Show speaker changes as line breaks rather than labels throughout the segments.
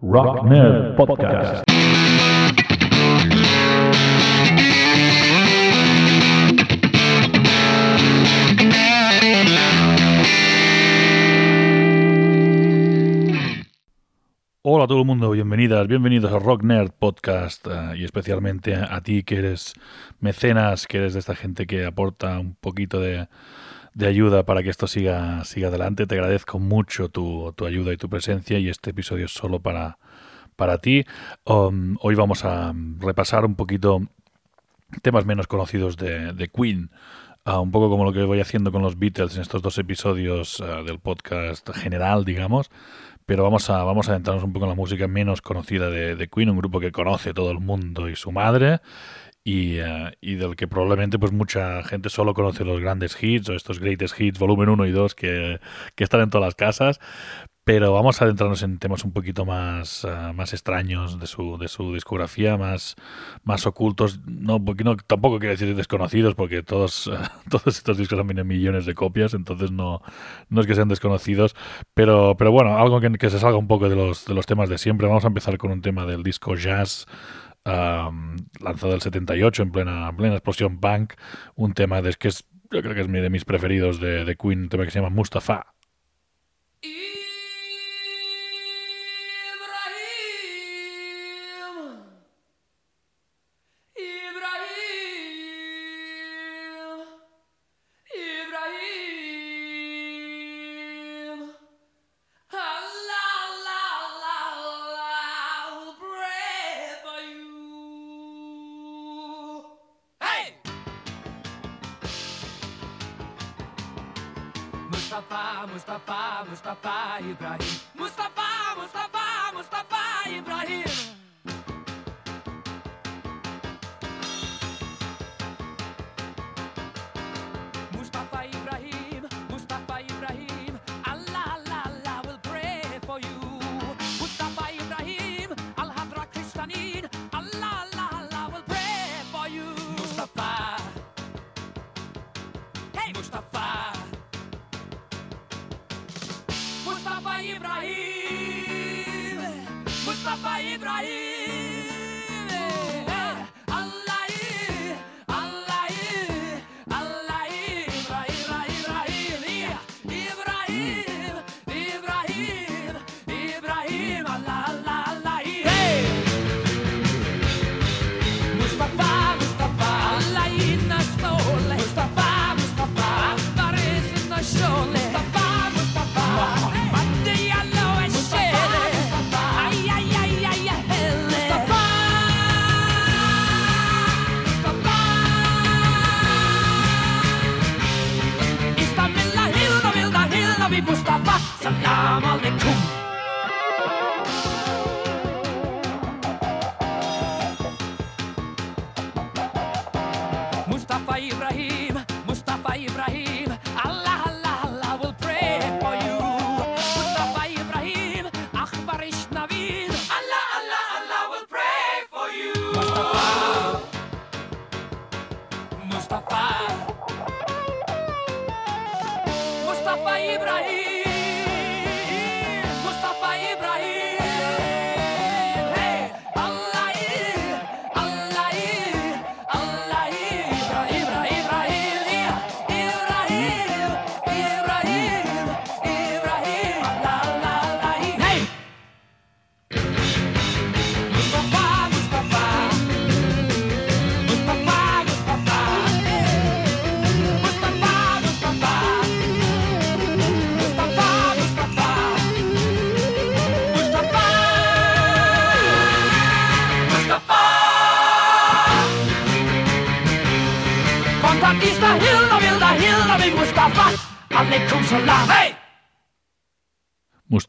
Rock Nerd Podcast. Hola a todo el mundo, bienvenidas, bienvenidos a Rock Nerd Podcast eh, y especialmente a ti que eres mecenas, que eres de esta gente que aporta un poquito de, de ayuda para que esto siga, siga adelante. Te agradezco mucho tu, tu ayuda y tu presencia y este episodio es solo para, para ti. Um, hoy vamos a repasar un poquito temas menos conocidos de, Queen. Uh, un poco como lo que voy haciendo con los Beatles en estos dos episodios uh, del podcast general, digamos. Pero vamos a, vamos a adentrarnos un poco en la música menos conocida de Queen, un grupo que conoce todo el mundo y su madre, y, uh, y, del que probablemente pues mucha gente solo conoce los grandes hits o estos greatest hits volumen 1 y 2 que, que, están en todas las casas pero vamos a adentrarnos en temas un poquito más, uh, más extraños de su, de su discografía, más, más ocultos, no, no, tampoco quiero decir desconocidos, porque todos, uh, todos estos discos han venido millones de copias, entonces no, no es que sean desconocidos, pero, pero bueno, algo que, que, se salga un poco de los, de los temas de siempre. Vamos a empezar con un tema del disco jazz. Um, lanzado el 78 en plena, plena explosión punk, un tema de, que es, yo creo que es de mis preferidos de, de Queen, un tema que se llama Mustafa.
Mustafa, Mustafa, Ibrahim. Mustafa, Mustafa, Mustafa Ibrahim.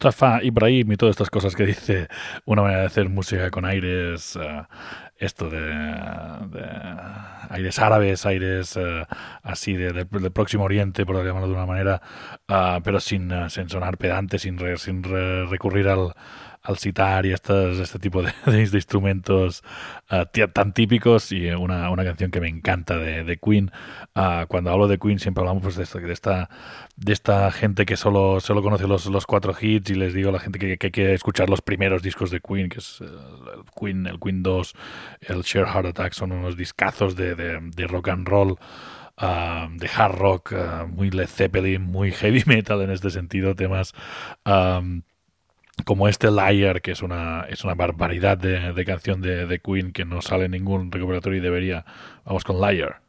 Mustafa Ibrahim
y todas estas cosas que dice una manera de hacer música con aires, uh, esto de, aires árabes, aires uh, así del de, Próximo Oriente, por llamarlo de una manera, uh, pero sin, sin, sonar pedante, sin, re, sin re, recurrir al, al sitar y este tipo de, de instrumentos uh, tan típicos y una, una, canción que me encanta de, de Queen. Uh, cuando hablo de Queen siempre hablamos pues, de, esta, de, esta, de esta gente que solo, solo conoce los, los cuatro hits y les digo a la gente que, que hay que escuchar los primeros discos de Queen, que es el Queen, el Queen 2, el Share Heart Attack, son unos discazos de, de rock and roll. Uh, de hard rock, uh, muy Led Zeppelin, muy heavy metal en este sentido, temas um, como este Liar, que es una, es una barbaridad de, de canción de, de, Queen que no sale en ningún recuperatorio y debería. Vamos con Liar.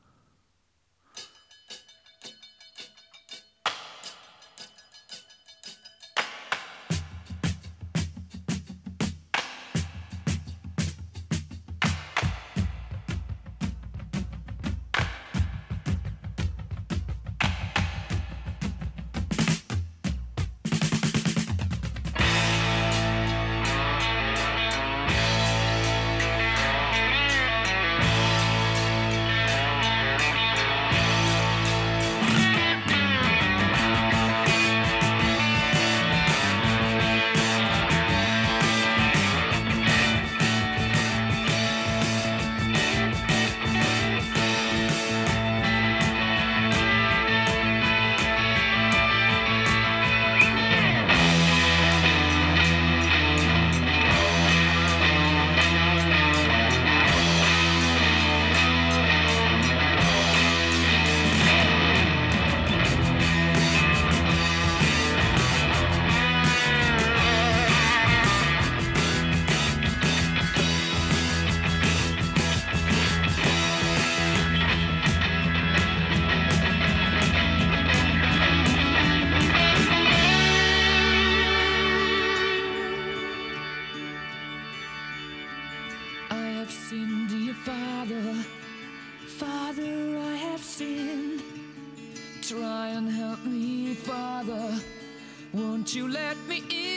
Father, won't you let me in?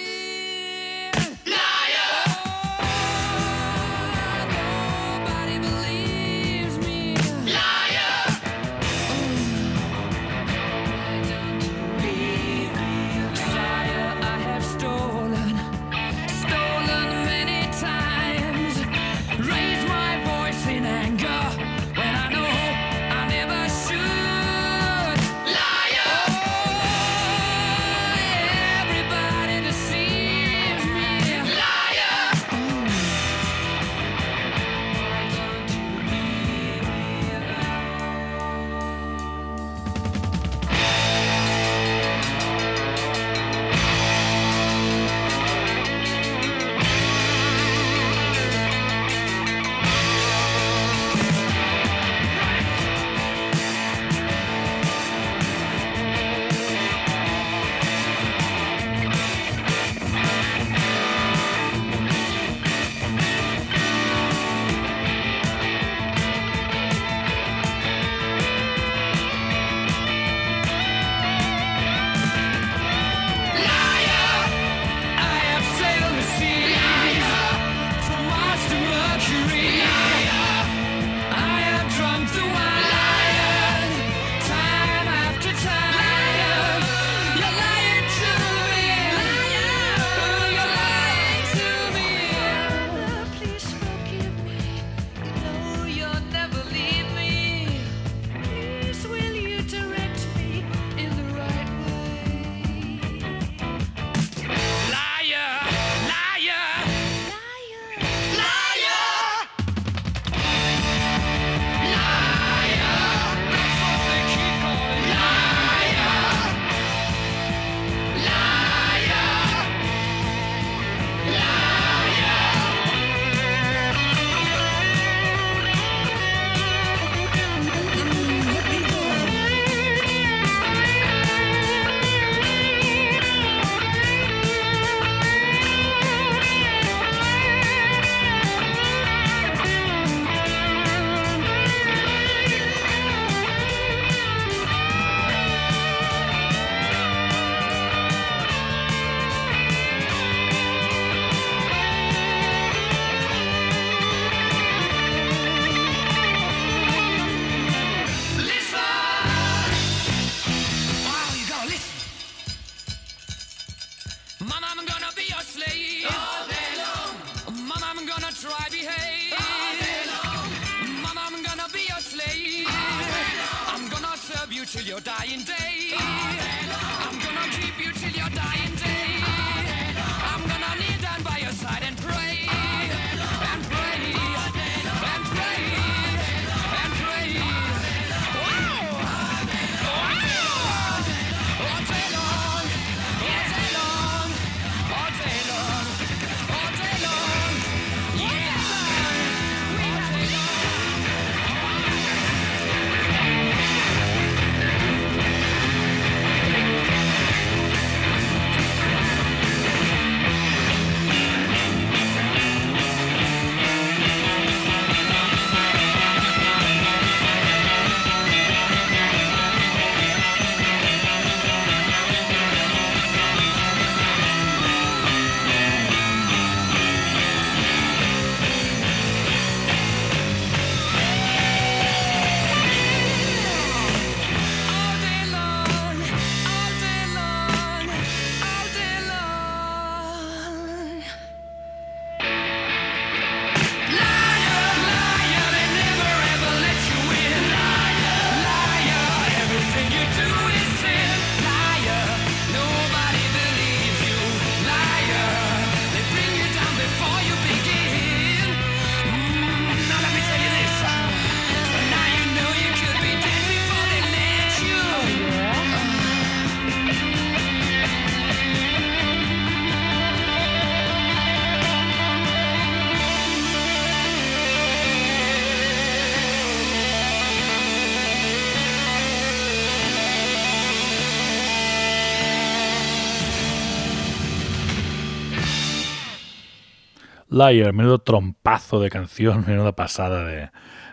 Liar,
menudo trompazo de canción, menuda pasada de,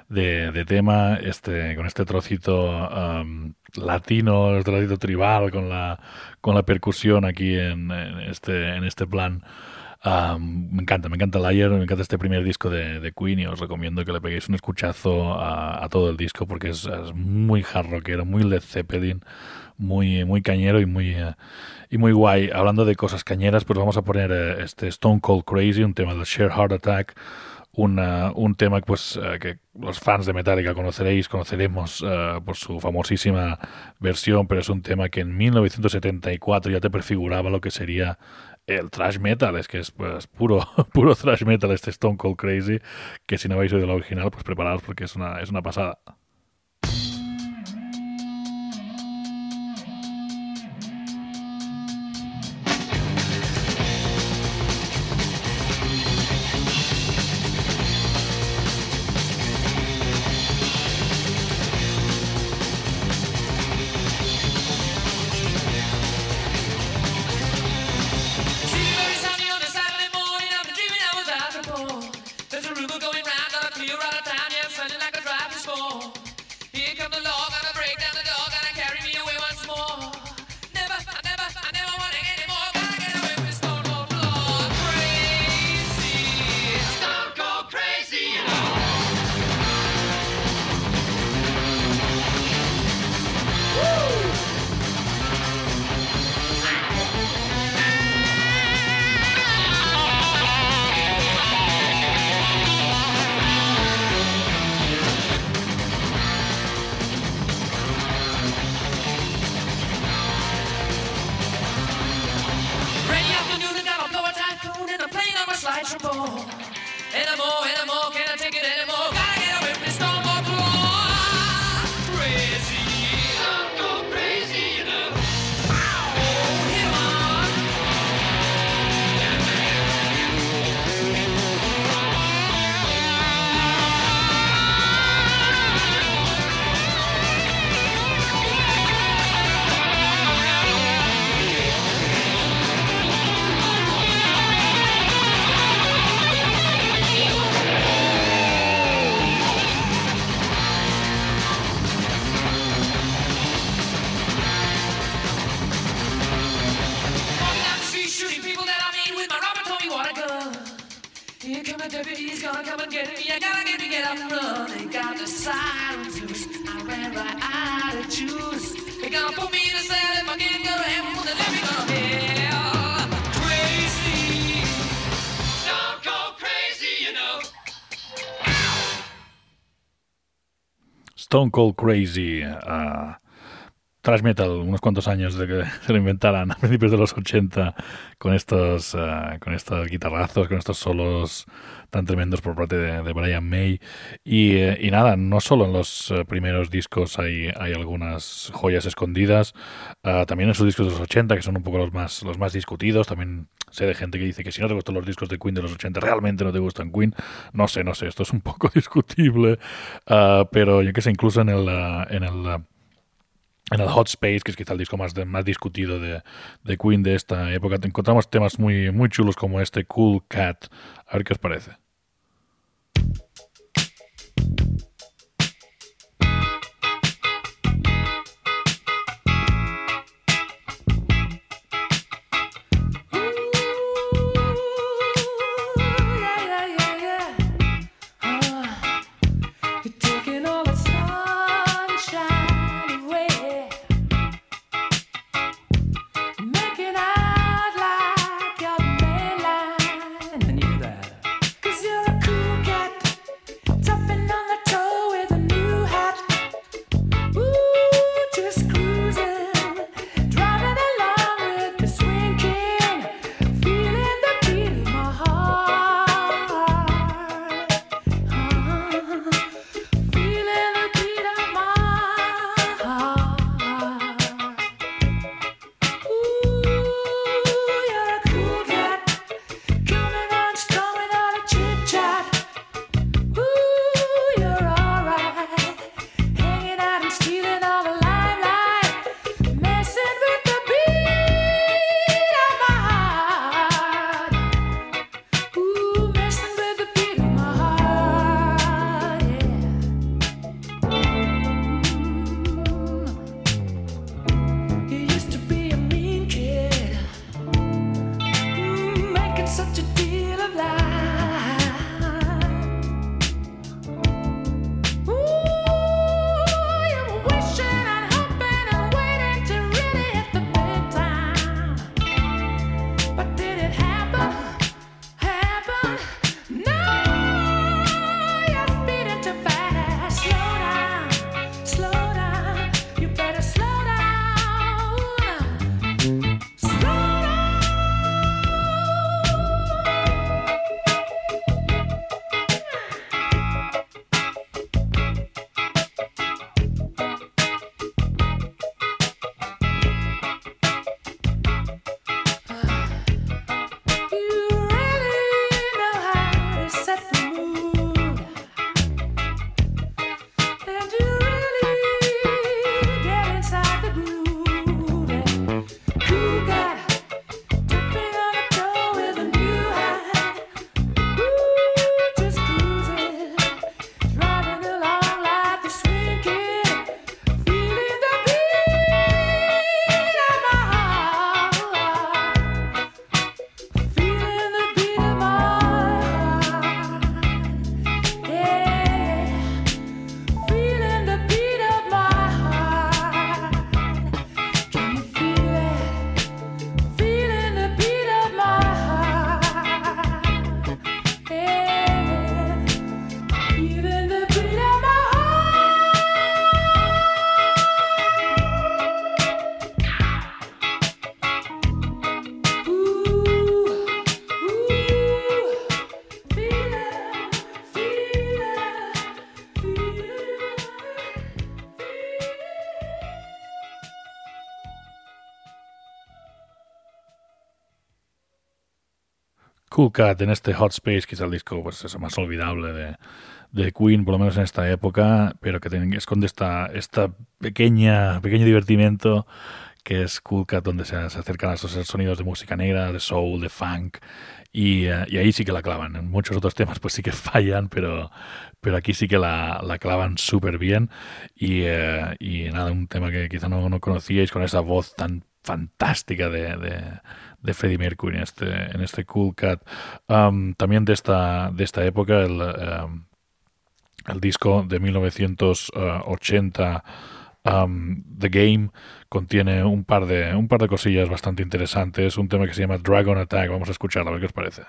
de- de tema, este, con este trocito um, latino, este trocito tribal, con la, con la percusión aquí en este, en este plan. Um, me encanta, me encanta Liar, me encanta este primer disco de, Queen y os recomiendo que le peguéis un escuchazo a, todo el disco porque es, muy hard rockero, muy Led Zeppelin, muy, muy cañero y muy, eh, y muy guay. Hablando de cosas cañeras, pues vamos a poner eh, este Stone Cold Crazy, un tema del Share Heart Attack, una- un tema pues, eh, que los fans de Metallica conoceréis, conoceremos eh, por su famosísima versión, pero es un tema que en 1974 ya te prefiguraba lo que sería el thrash metal, es que es pues puro, puro thrash metal este Stone Cold Crazy, que si no habéis oído la original, pues preparaos porque es una, es una pasada.
Stone Cold Crazy.
ah,
thrash metal unos cuantos años de que se lo inventaran a principios de los 80 con estos, eh, con estos guitarrazos, con estos solos tan tremendos por parte de, de Brian May. Y, eh, y, nada, no solo en los eh, primeros discos hay, hay algunas joyas escondidas, uh, también en sus discos de los 80, que son un poco los más, los más discutidos. También sé de gente que dice que si no te gustan los discos de Queen de los 80, realmente no te gustan Queen. No sé, no sé, esto es un poco discutible, uh, pero yo que sé, incluso en el... Uh, en el en el Hot Space, que es quizá el disco más, más discutido de, de, Queen de esta época, encontramos temas muy, muy chulos como este Cool Cat. A ver qué os parece. Cool Cat en este Hot Space, que es el disco pues, eso, más olvidable de, de, Queen, por lo menos en esta época, pero que tiene, esconde esta, esta pequeña, pequeño divertimento que es Cool Cat, donde se, se acercan a esos sonidos de música negra, de soul, de funk, y, uh, y, ahí sí que la clavan. En muchos otros temas pues sí que fallan, pero, pero aquí sí que la, la clavan súper bien. Y, uh, y, nada, un tema que quizá no, no conocíais con esa voz tan fantástica de, de de Freddie Mercury en este, en este Cool Cat. También de esta, de esta época, el, el disco de 1980, um, The Game, contiene un par, de, un par de cosillas bastante interesantes. Un tema que se llama Dragon Attack. Vamos a escucharlo, a ver qué os parece.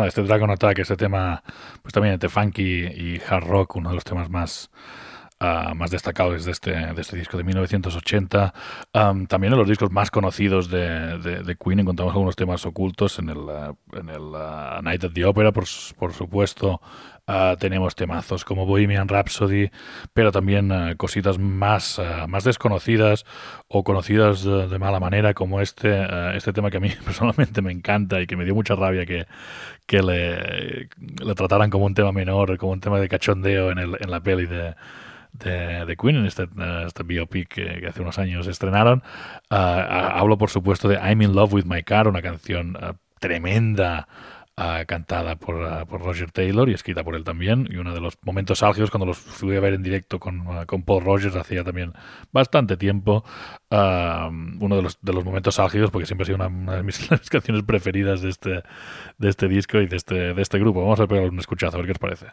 Nada, este Dragon Attack, este tema, pues también entre funky y hard rock, uno de los temas más, ah, más destacados de este, de este disco de 1980. Am, también en los discos más conocidos de, de- Queen encontramos algunos temas ocultos en el, ah, en el ah, Night at the Opera, por, por supuesto. Tenemos temazos como Bohemian Rhapsody, pero también cositas más, más desconocidas o conocidas de, de mala manera, como este, este tema que a mí personalmente me encanta y que me dio mucha rabia que, que le, le trataran como un tema menor, como un tema de cachondeo en, el, en la peli de, de, de Queen, en este, este biopic que, que hace unos años estrenaron. Ah, hablo, por supuesto, de I'm in Love with My Car, una canción ah, tremenda. ah, cantada por, ah, por Roger Taylor y escrita por él también y uno de los momentos álgidos cuando los fui a ver en directo con, ah, con Paul Rogers hacía también bastante tiempo uno de los, de los momentos álgidos porque siempre ha sido una, una de mis, mis canciones preferidas de este, de este disco y de este, de este grupo vamos a pegar un escuchazo a ver qué os parece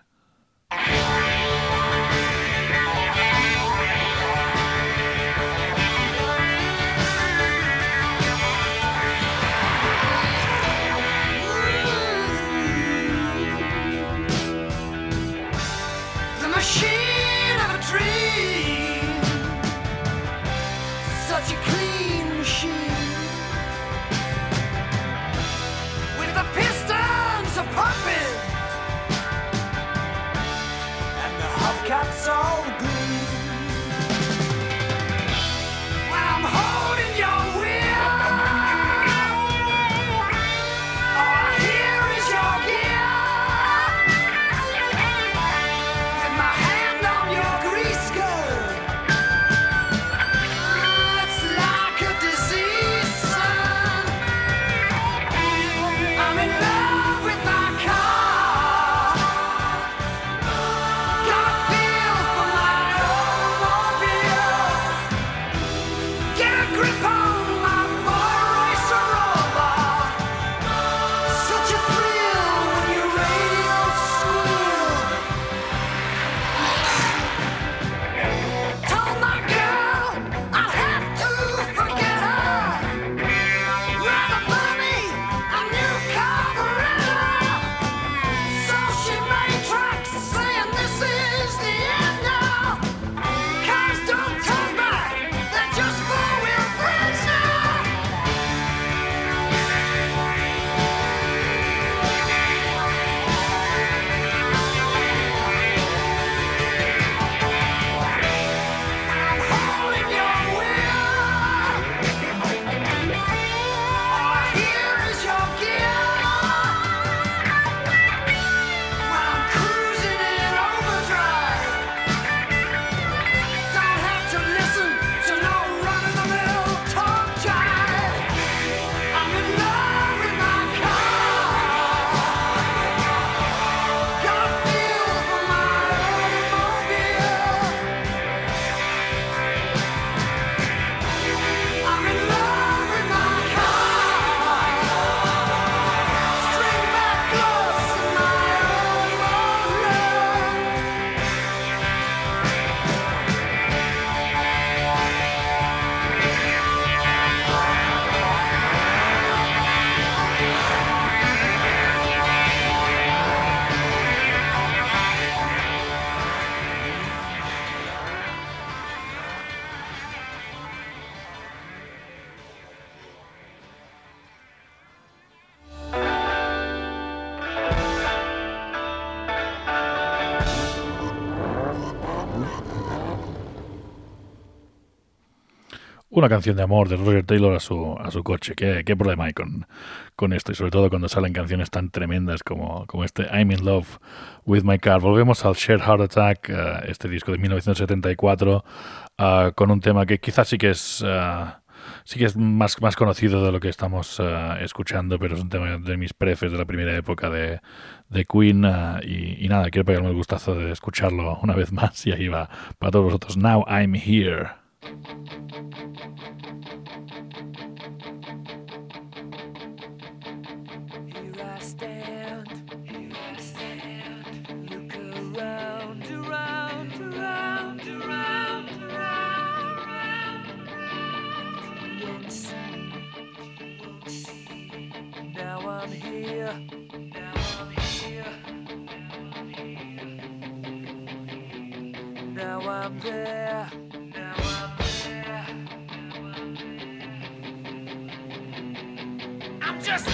una canción de amor de Roger Taylor a su, a su coche. ¿Qué, qué problema hay con, esto? Y sobre todo cuando salen canciones tan tremendas como, como este I'm in Love with My Car. Volvemos al Shared Heart Attack, eh, este disco de 1974, eh, con un tema que quizás sí que es... eh, Sí que es más, más conocido de lo que estamos escuchando, pero es un tema de mis prefes de la primera época de, de Queen. y, y nada, quiero pegarme el gustazo de escucharlo una vez más y ahí va para todos vosotros. Now I'm here.
Now I'm
there. Just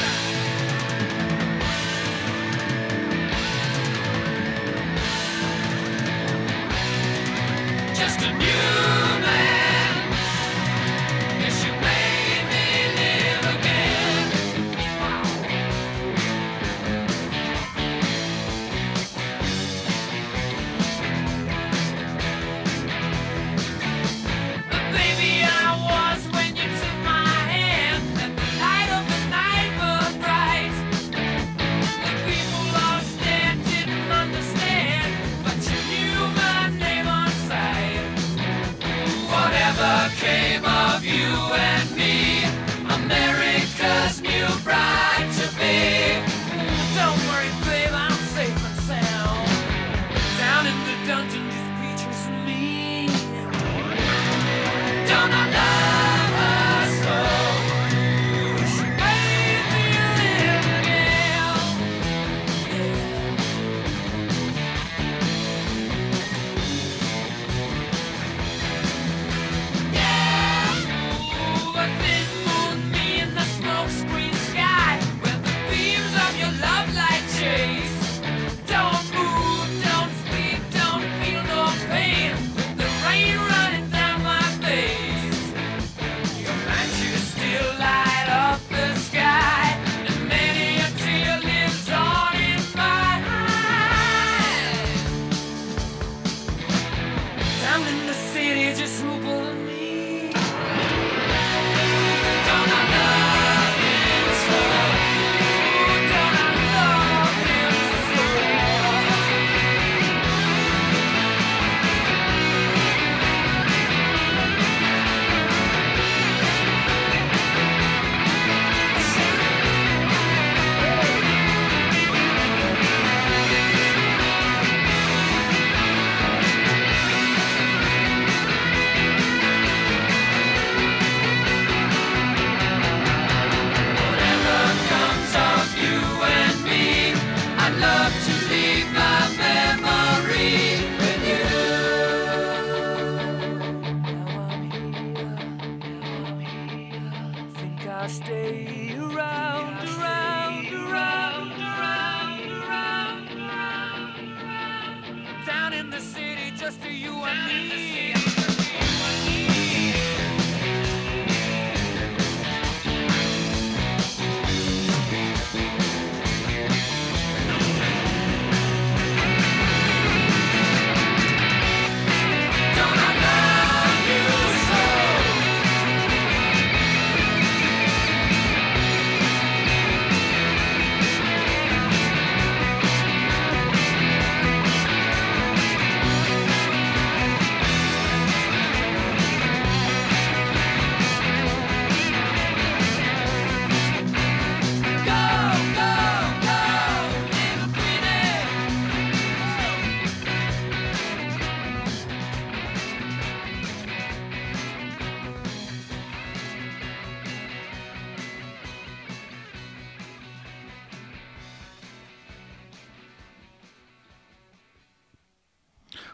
a new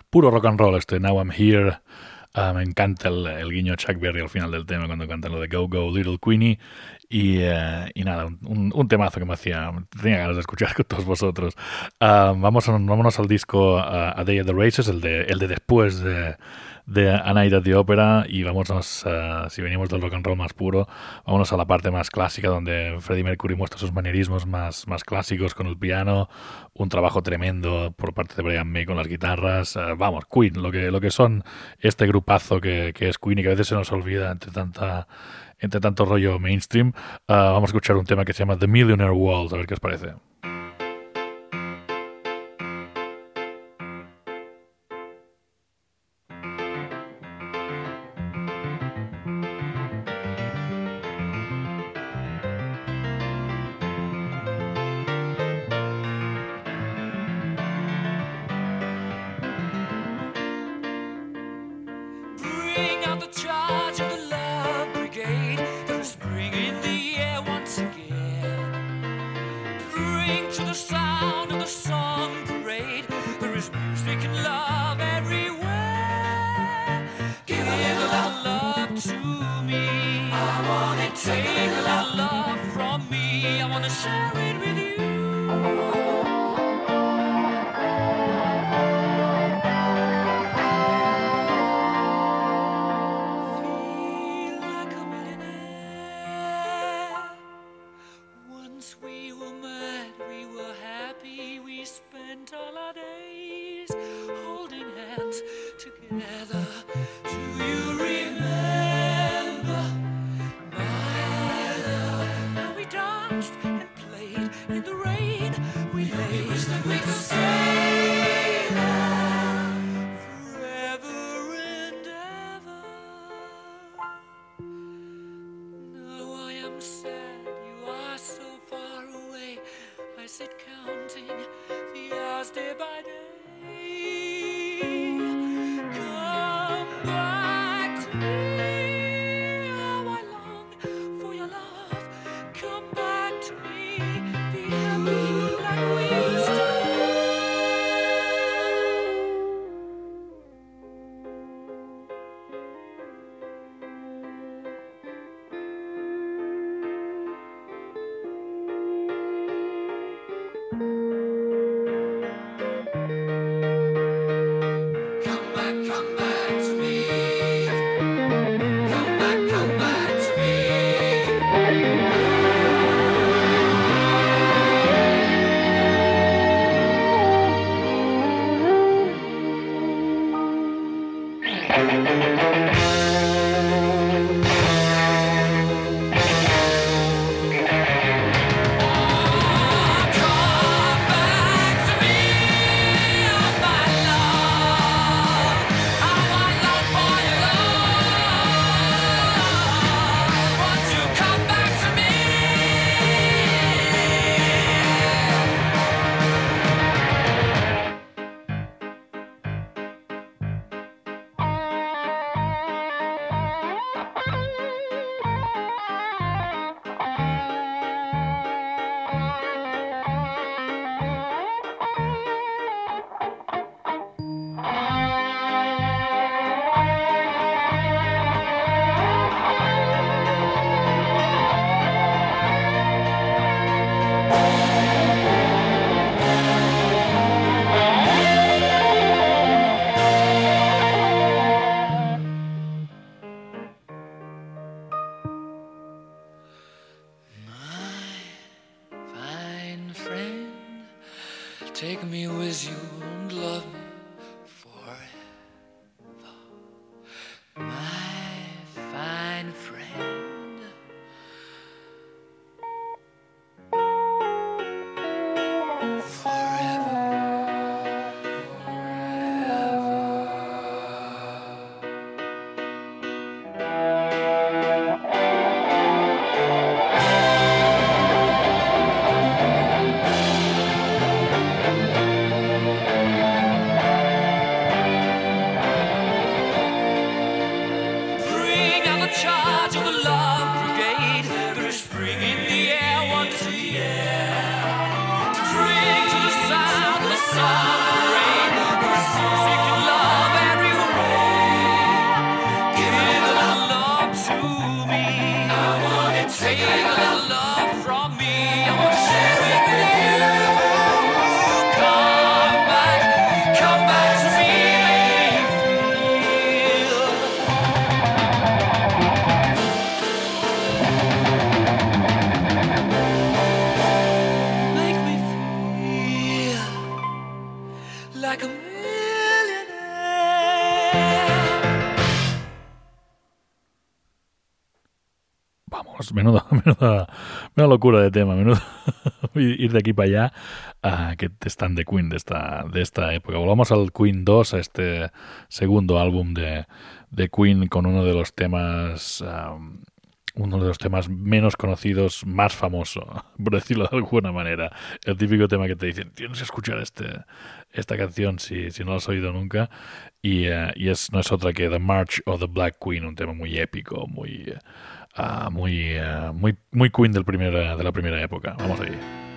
Puro rock and roll este Now I'm Here. Ah, me encanta el, el guiño Chuck Berry al final del tema cuando cantan lo de Go Go Little Queenie. Y, eh, y nada, un, un temazo que me hacía. Tenía ganas de escuchar con todos vosotros. Ah, vamos a- vámonos al disco ah, A Day at the Races, el de, el de después de, de A Night at the Opera. Y vámonos, ah, si venimos del rock and roll más puro, vámonos a la parte más clásica donde Freddie Mercury muestra sus manierismos más, más clásicos con el piano. Un trabajo tremendo por parte de Brian May con las guitarras. ah, vamos, Queen, lo que, lo que son este grupazo que, que es Queen y que a veces se nos olvida entre tanta entre tanto rollo mainstream. Ah, vamos a escuchar un tema que se llama The Millionaire Waltz, a ver qué os parece.
Spent all our days holding hands
locura de tema, menuda ir de aquí para allá que están de Queen de esta, de esta época. Volvamos al Queen 2, a este segundo álbum de, de Queen con uno de los temas uno de los temas menos conocidos, más famoso, por decirlo de alguna manera. El típico tema que te dicen, tienes que escuchar este, esta canción si, si no lo has oído nunca. Y, eh, y es, no es otra que The March of the Black Queen, un tema muy épico, muy, ah, muy, eh, muy, muy Queen del primer, de la primera época. Vamos ahí.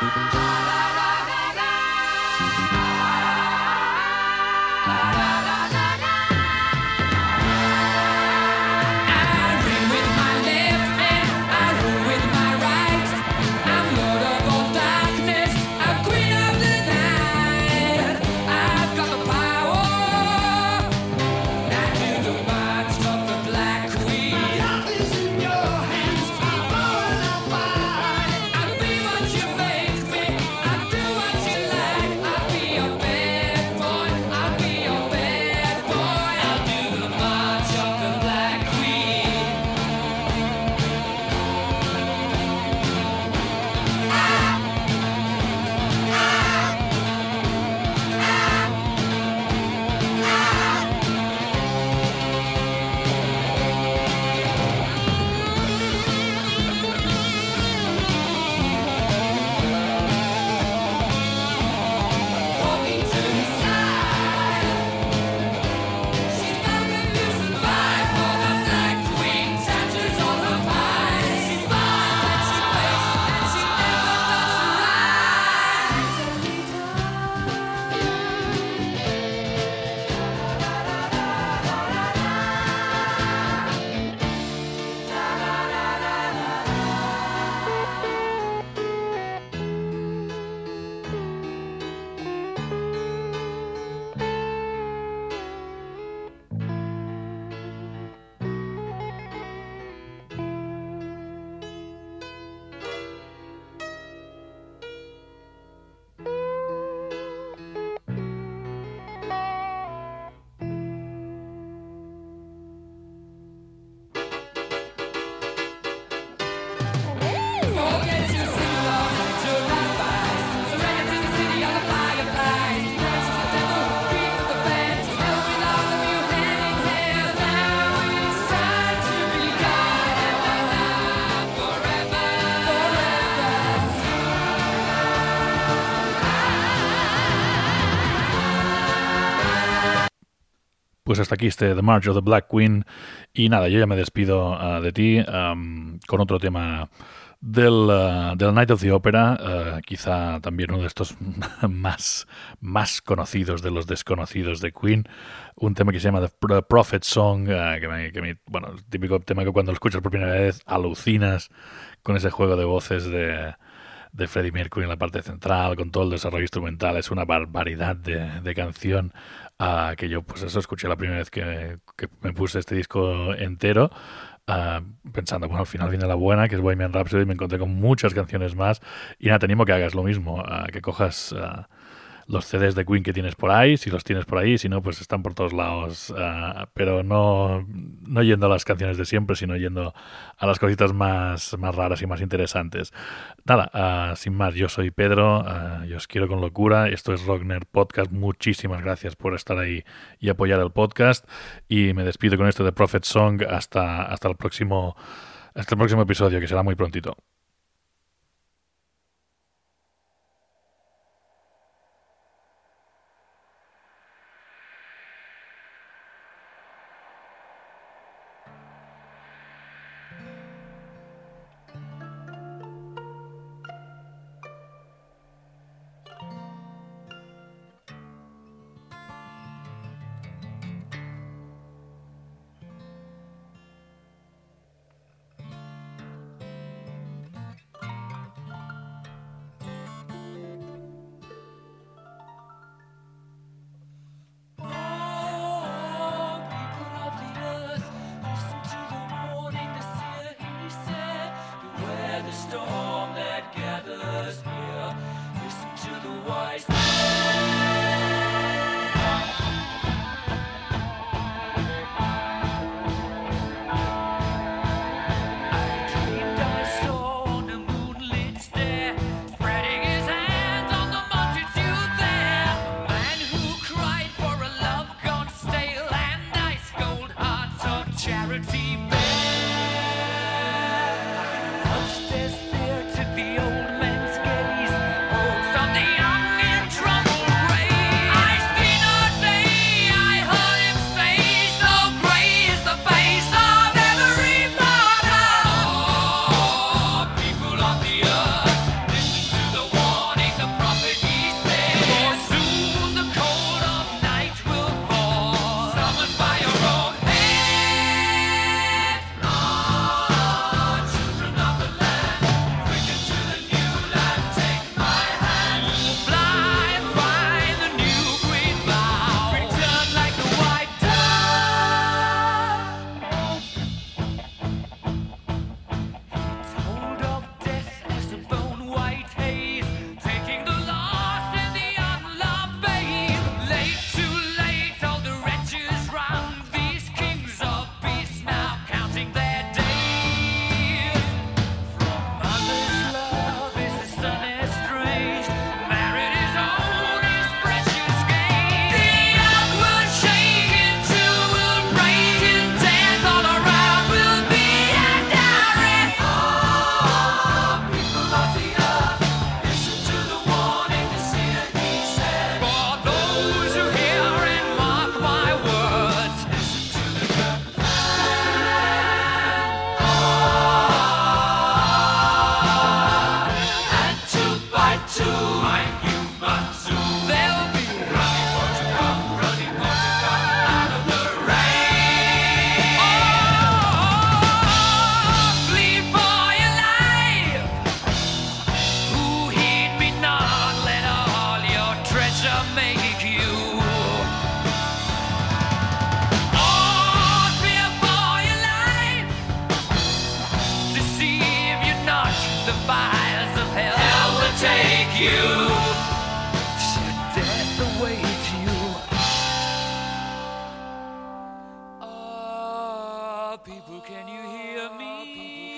Bye. Hasta aquí este The March of the Black Queen. Y nada, yo ya me despido ah, de ti am, con otro tema del, ah, del Night of the Opera, ah, quizá también uno de estos más, más conocidos de los desconocidos de Queen, un tema que se llama The Pro- Prophet Song, ah, que, me, que me- bueno, el típico tema que cuando lo escuchas por primera vez alucinas con ese juego de voces de, de Freddie Mercury en la parte central, con todo el desarrollo instrumental, es una barbaridad de, de canción ah, que yo pues eso escuché la primera vez que, que me puse este disco entero. ah, pensando, bueno, al final viene la buena, que es Bohemian Rhapsody, y me encontré con muchas canciones más. Y nada, te animo a que hagas lo mismo, ah, que cojas ah, los CDs de Queen que tienes por ahí, si los tienes por ahí, si no, pues están por todos lados. ah, pero no, no yendo a las canciones de siempre, sino yendo a las cositas más, más raras y más interesantes. Nada, ah, sin más, yo soy Pedro, ah, yo os quiero con locura. Esto es Rock Nerd Podcast. Muchísimas gracias por estar ahí y apoyar el podcast. Y me despido con esto de Prophet Song hasta, hasta el próximo. Hasta el próximo episodio, que será muy prontito.
people, can you hear me?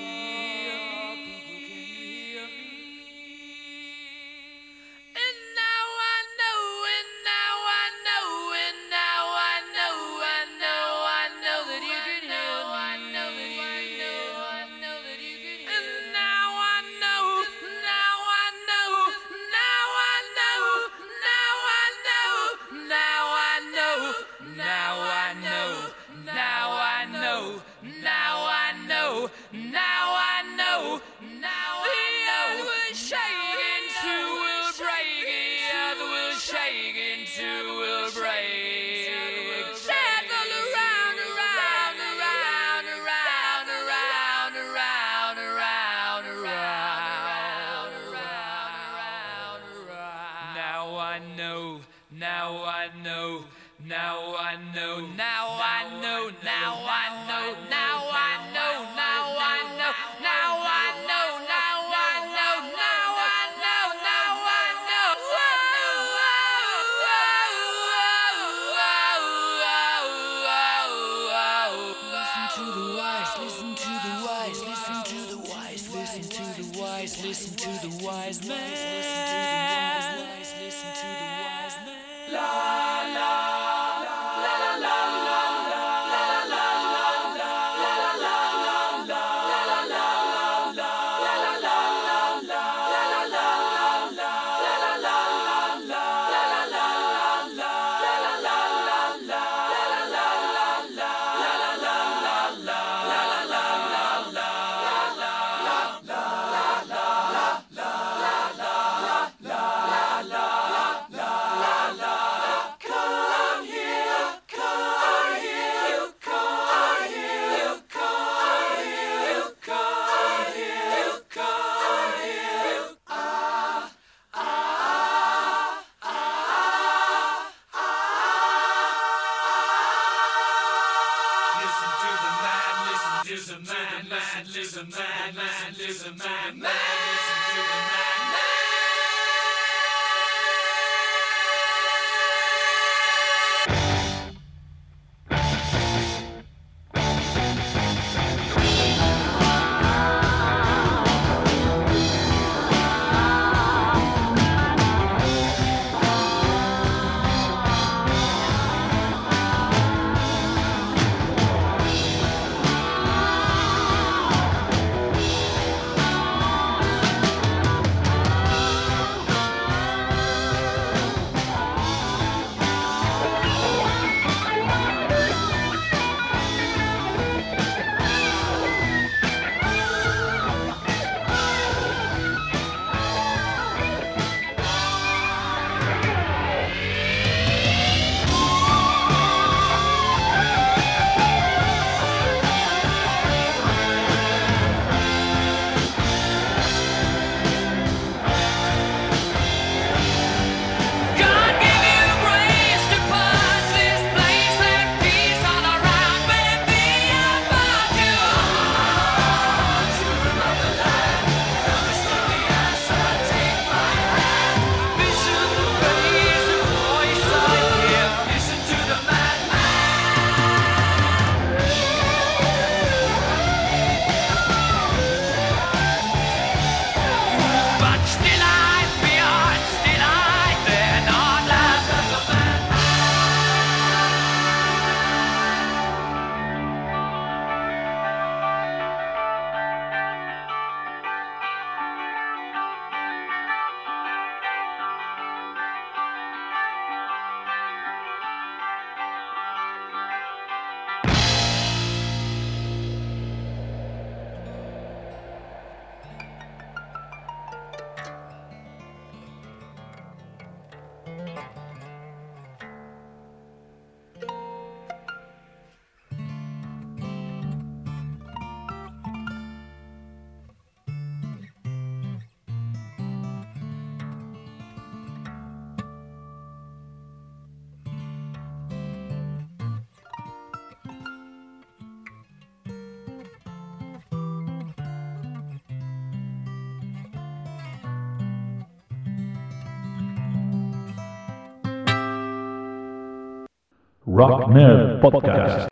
Rock Nerd Podcast.